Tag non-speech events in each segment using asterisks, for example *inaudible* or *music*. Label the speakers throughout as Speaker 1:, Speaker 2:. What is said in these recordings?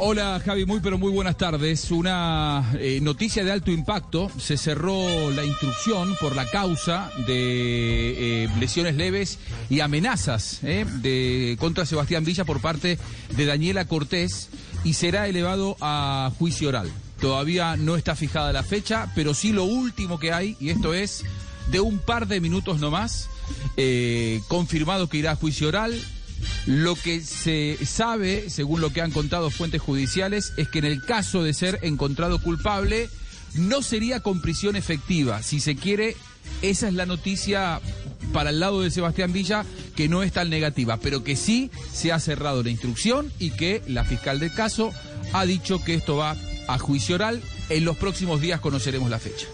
Speaker 1: Hola Javi, muy pero muy buenas tardes. Una eh, noticia de alto impacto. Se cerró la instrucción por la causa de eh, lesiones leves y amenazas eh, de, contra Sebastián Villa por parte de Daniela Cortés y será elevado a juicio oral. Todavía no está fijada la fecha, pero sí lo último que hay, y esto es de un par de minutos nomás, confirmado que irá a juicio oral. Lo que se sabe, según lo que han contado fuentes judiciales, es que en el caso de ser encontrado culpable, no sería con prisión efectiva. Si se quiere, esa es la noticia para el lado de Sebastián Villa, que no es tan negativa, pero que sí se ha cerrado la instrucción y que la fiscal del caso ha dicho que esto va a juicio oral. En los próximos días conoceremos la fecha.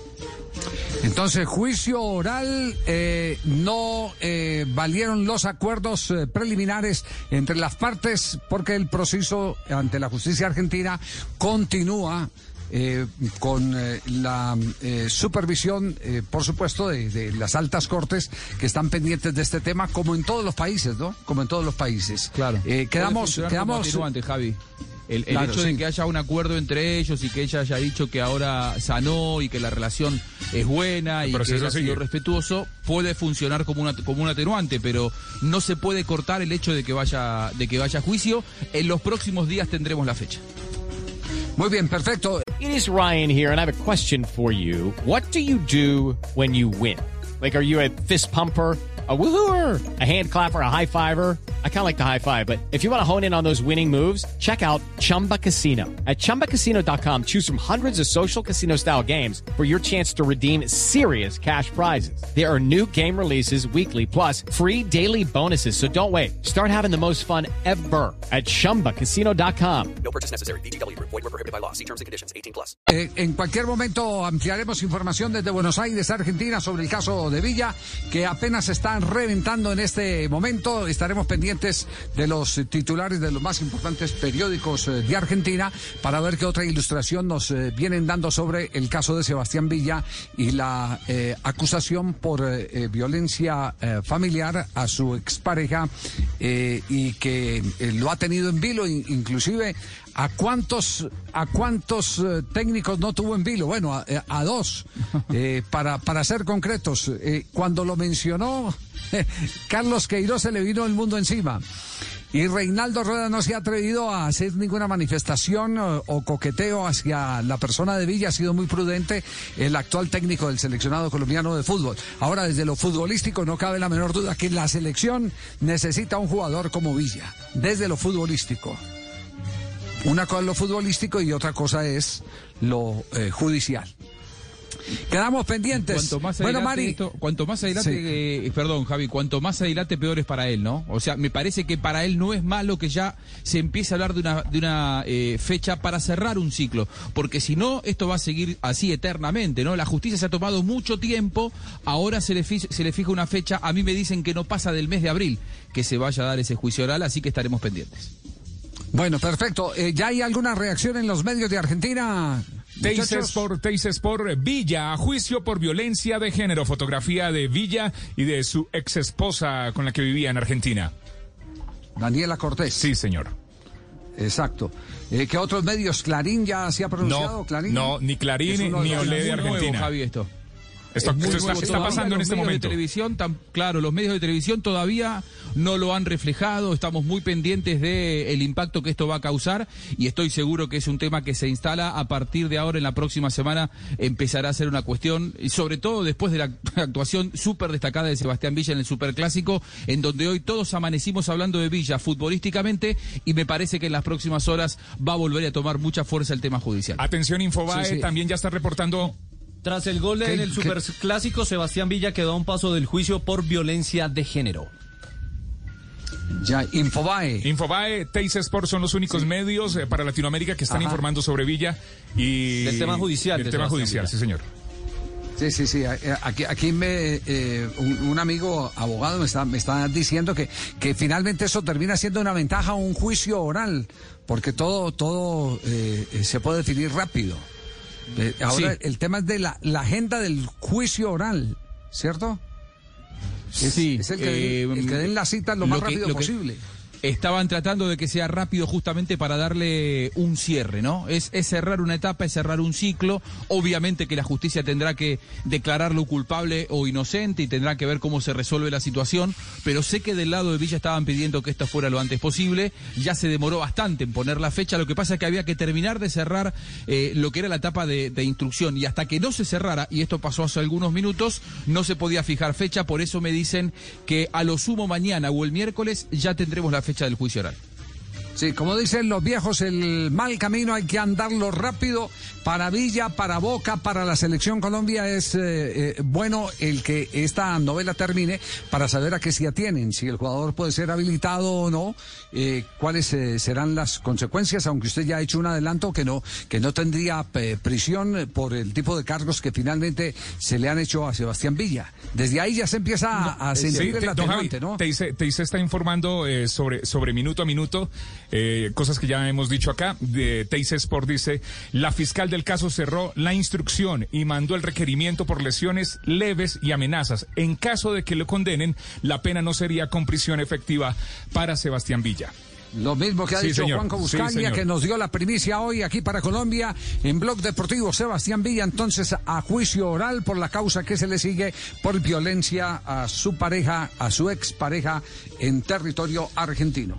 Speaker 2: Entonces, juicio oral, eh, no eh, valieron los acuerdos eh, preliminares entre las partes porque el proceso ante la justicia argentina continúa. eh, con eh, la eh, supervisión, por supuesto, de, de las altas cortes que están pendientes de este tema, como en todos los países, ¿no? Como en todos los países.
Speaker 1: Claro.
Speaker 2: Quedamos, quedamos.
Speaker 1: Javi. El, el
Speaker 2: Claro,
Speaker 1: hecho
Speaker 2: sí.
Speaker 1: de que haya un acuerdo entre ellos y que ella haya dicho que ahora sanó y que la relación es buena y que ha sido
Speaker 3: sigue.
Speaker 1: respetuoso, puede funcionar como, una, como un atenuante, pero no se puede cortar el hecho de que vaya, de que vaya a juicio. En los próximos días tendremos la fecha.
Speaker 2: Muy bien, perfecto.
Speaker 4: It is Ryan here, and I have a question for you. What do you do when you win? Like, are you a fist pumper? A woohooer, a hand clapper, a high fiver. I kind of like the high five, but if you want to hone in on those winning moves, check out Chumba Casino. At ChumbaCasino.com, choose from hundreds of social casino style games for your chance to redeem serious cash prizes. There are new game releases weekly, plus free daily bonuses. So don't wait. Start having the most fun ever at ChumbaCasino.com.
Speaker 5: No purchase necessary. BGW. Void were prohibited by law. See terms and conditions. 18 plus.
Speaker 2: Eh, en cualquier momento ampliaremos información desde Buenos Aires, Argentina, sobre el caso de Villa, que apenas están reventando en este momento. Estaremos pendientes de los titulares de los más importantes periódicos eh, de Argentina para ver qué otra ilustración nos eh, vienen dando sobre el caso de Sebastián Villa y la eh, acusación por violencia familiar a su expareja y que lo ha tenido en vilo, in- inclusive ¿A cuántos, a cuántos técnicos no tuvo en vilo? Bueno, a, dos, para, para ser concretos. Cuando lo mencionó, *laughs* Carlos Queiroz se le vino el mundo encima. Y Reinaldo Rueda no se ha atrevido a hacer ninguna manifestación o, o coqueteo hacia la persona de Villa, ha sido muy prudente el actual técnico del seleccionado colombiano de fútbol. Ahora, desde lo futbolístico, no cabe la menor duda que la selección necesita un jugador como Villa, desde lo futbolístico. Una cosa es lo futbolístico y otra cosa es lo eh, judicial. Quedamos pendientes.
Speaker 1: Cuanto más
Speaker 2: bueno, Mari,
Speaker 1: esto- cuanto más adelante,
Speaker 2: Sí.
Speaker 1: eh, perdón, Javi, cuanto más adelante peor es para él, ¿no? O sea, me parece que para él no es malo que ya se empiece a hablar de una, de una eh, fecha para cerrar un ciclo, porque si no, esto va a seguir así eternamente, ¿no? La justicia se ha tomado mucho tiempo, ahora se le, fi- se le fija una fecha, a mí me dicen que no pasa del mes de abril que se vaya a dar ese juicio oral, así que estaremos pendientes.
Speaker 2: bueno, perfecto. Eh, ¿Ya hay alguna reacción en los medios de Argentina?
Speaker 3: Teis? Sport, Teis Sport, Villa, a juicio por violencia de género. Fotografía de Villa y de su ex esposa con la que vivía en Argentina.
Speaker 2: Daniela Cortés.
Speaker 3: Sí, señor.
Speaker 2: Exacto. Eh, ¿Qué otros medios? ¿Clarín ya se ha pronunciado?
Speaker 3: No,
Speaker 2: ¿Clarín?
Speaker 3: no, ni Clarín ni Olé de
Speaker 1: Muy nuevo,
Speaker 3: Argentina.
Speaker 1: Javi, esto.
Speaker 3: Esto,
Speaker 1: Es muy
Speaker 3: está, está pasando en este momento.
Speaker 1: De televisión, tan, claro, los medios de televisión todavía no lo han reflejado. Estamos muy pendientes de el impacto que esto va a causar y estoy seguro que es un tema que se instala a partir de ahora en la próxima semana empezará a ser una cuestión y sobre todo después de la *laughs* actuación súper destacada de Sebastián Villa en el Superclásico, en donde hoy todos amanecimos hablando de Villa futbolísticamente y me parece que en las próximas horas va a volver a tomar mucha fuerza el tema judicial.
Speaker 3: Atención, Infobae
Speaker 2: Sí, sí.
Speaker 3: también ya está reportando
Speaker 6: Tras el gol
Speaker 2: ¿Qué-
Speaker 6: en el Superclásico, Sebastián Villa quedó a un paso del juicio por violencia de género.
Speaker 2: Ya, Infobae.
Speaker 3: Infobae, Teis Sport son los únicos medios eh, para Latinoamérica que están
Speaker 2: Ajá.
Speaker 3: informando sobre Villa y...
Speaker 6: Del tema judicial
Speaker 3: Del
Speaker 6: de
Speaker 3: tema
Speaker 6: Sebastián
Speaker 3: judicial,
Speaker 6: Villa.
Speaker 3: sí señor.
Speaker 2: Sí, sí, sí. eh, Aquí, aquí me, eh, un, un amigo abogado me está, me está diciendo que, que finalmente eso termina siendo una ventaja a un juicio oral, porque todo, todo eh, eh, se puede definir rápido. Eh, ahora
Speaker 1: Sí.
Speaker 2: el tema es de la, la agenda del juicio oral, ¿cierto? Es,
Speaker 1: Sí,
Speaker 2: es el que,
Speaker 1: eh,
Speaker 2: el que den la cita lo más
Speaker 1: que-
Speaker 2: rápido
Speaker 1: lo que
Speaker 2: posible.
Speaker 1: Estaban tratando de que sea rápido justamente para darle un cierre, ¿no? Es, cerrar una etapa, es cerrar un ciclo. Obviamente que la justicia tendrá que declararlo culpable o inocente y tendrá que ver cómo se resuelve la situación. Pero sé que del lado de Villa estaban pidiendo que esto fuera lo antes posible. Ya se demoró bastante en poner la fecha. Lo que pasa es que había que terminar de cerrar eh, lo que era la etapa de, de instrucción. Y hasta que no se cerrara, y esto pasó hace algunos minutos, no se podía fijar fecha. Por eso me dicen que a lo sumo mañana o el miércoles ya tendremos la fecha del juicio oral.
Speaker 2: Sí, como dicen los viejos, el mal camino hay que andarlo rápido. Para Villa, para Boca, para la selección Colombia es eh, eh, bueno el que esta novela termine para saber a qué se atienen, si el jugador puede ser habilitado o no, eh, cuáles serán las consecuencias, aunque usted ya ha hecho un adelanto que no que no tendría prisión por el tipo de cargos que finalmente se le han hecho a Sebastián Villa. Desde ahí ya se empieza a, a sentir el
Speaker 3: te- don Javi,
Speaker 2: atenuante, ¿no?
Speaker 3: Teis, Teis está informando eh, sobre, sobre minuto a minuto, eh, cosas que ya hemos dicho acá. De Teis Sport dice, la fiscal del caso cerró la instrucción y mandó el requerimiento por lesiones leves y amenazas. En caso de que lo condenen, la pena no sería con prisión efectiva para Sebastián Villa.
Speaker 2: Lo mismo que ha
Speaker 3: Sí,
Speaker 2: dicho
Speaker 3: señor.
Speaker 2: Juanjo
Speaker 3: Sí,
Speaker 2: Buscaña, que nos dio la primicia hoy aquí para Colombia en Blog Deportivo. Sebastián Villa, entonces, a juicio oral por la causa que se le sigue por violencia a su pareja, a su expareja en territorio argentino.